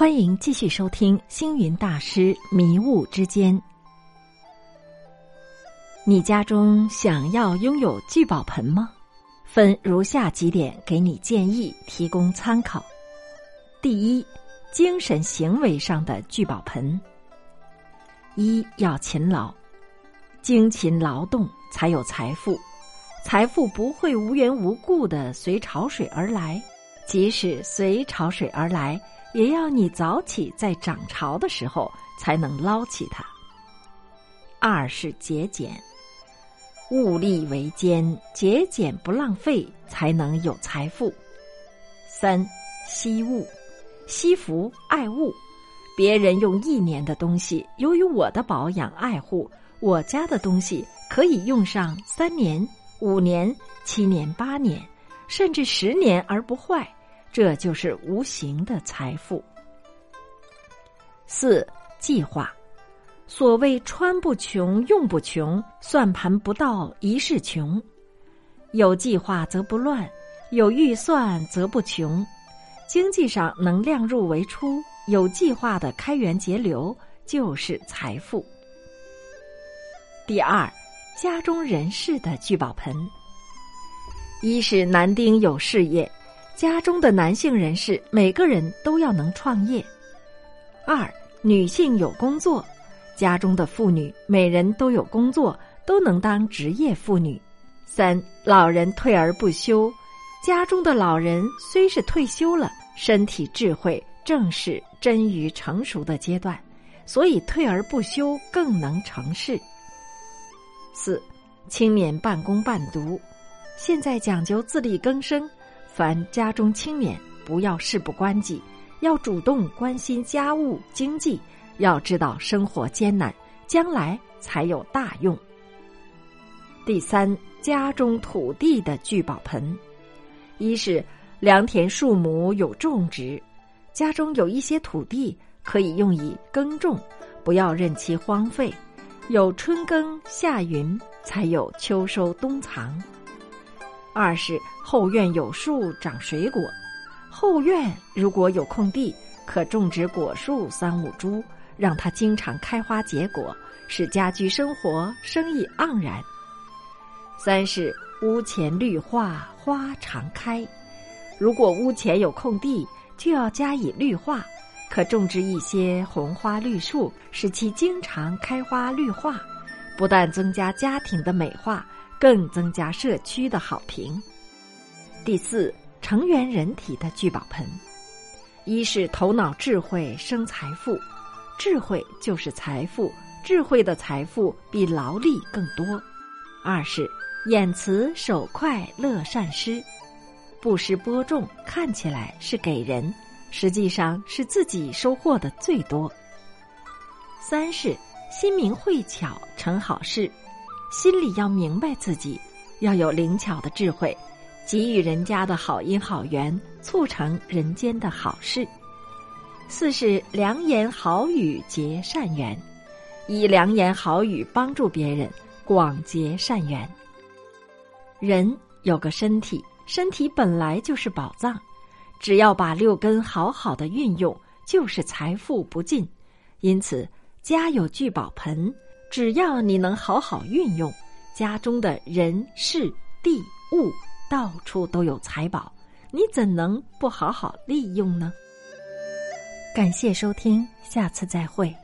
欢迎继续收听星云大师迷雾之间。你家中想要拥有聚宝盆吗？分如下几点给你建议，提供参考。第一，精神行为上的聚宝盆。一要勤劳，精勤劳动才有财富，财富不会无缘无故的随潮水而来，即使随潮水而来。也要你早起，在涨潮的时候才能捞起它。二是节俭，物力维艰，节俭不浪费，才能有财富。三惜物，惜福爱物，别人用一年的东西，由于我的保养爱护，我家的东西可以用上三年、五年、七年、八年，甚至十年而不坏。这就是无形的财富。四计划，所谓穿不穷，用不穷，算盘不到一世穷。有计划则不乱，有预算则不穷。经济上能量入为出，有计划的开源节流就是财富。第二，家中人士的聚宝盆，一是男丁有事业。家中的男性人士，每个人都要能创业；二，女性有工作，家中的妇女每人都有工作，都能当职业妇女；三，老人退而不休，家中的老人虽是退休了，身体智慧正是臻于成熟的阶段，所以退而不休更能成事。四，青年半工半读，现在讲究自力更生。凡家中青年，不要事不关己，要主动关心家务经济。要知道生活艰难，将来才有大用。第三，家中土地的聚宝盆，一是良田树木有种植，家中有一些土地可以用以耕种，不要任其荒废。有春耕夏耘，才有秋收冬藏。二是后院有树长水果，后院如果有空地，可种植果树三五株，让它经常开花结果，使家居生活生意盎然。三是屋前绿化花常开，如果屋前有空地，就要加以绿化，可种植一些红花绿树，使其经常开花绿化，不但增加家庭的美化。更增加社区的好评。第四，成员人体的聚宝盆，一是头脑智慧生财富，智慧就是财富，智慧的财富比劳力更多；二是眼慈手快乐善施，布施播种看起来是给人，实际上是自己收获的最多；三是心明慧巧成好事。心里要明白自己，要有灵巧的智慧，给予人家的好因好缘，促成人间的好事。四是良言好语结善缘，以良言好语帮助别人，广结善缘。人有个身体，身体本来就是宝藏，只要把六根好好的运用，就是财富不尽。因此，家有聚宝盆。只要你能好好运用，家中的人事地物到处都有财宝，你怎能不好好利用呢？感谢收听，下次再会。